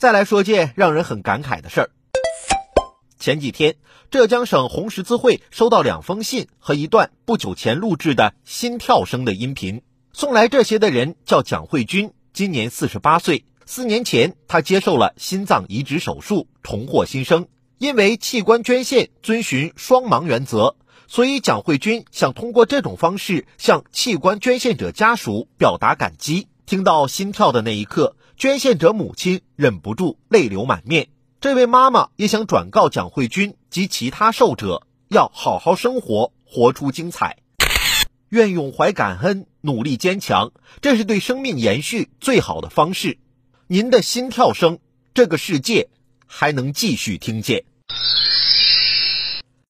再来说件让人很感慨的事儿。前几天，浙江省红十字会收到两封信和一段不久前录制的心跳声的音频。送来这些的人叫蒋慧君，今年四十八岁。四年前，他接受了心脏移植手术，重获新生。因为器官捐献遵循双盲原则，所以蒋慧君想通过这种方式向器官捐献者家属表达感激。听到心跳的那一刻，捐献者母亲忍不住泪流满面。这位妈妈也想转告蒋慧君及其他受者，要好好生活，活出精彩。愿永怀感恩，努力坚强，这是对生命延续最好的方式。您的心跳声，这个世界还能继续听见。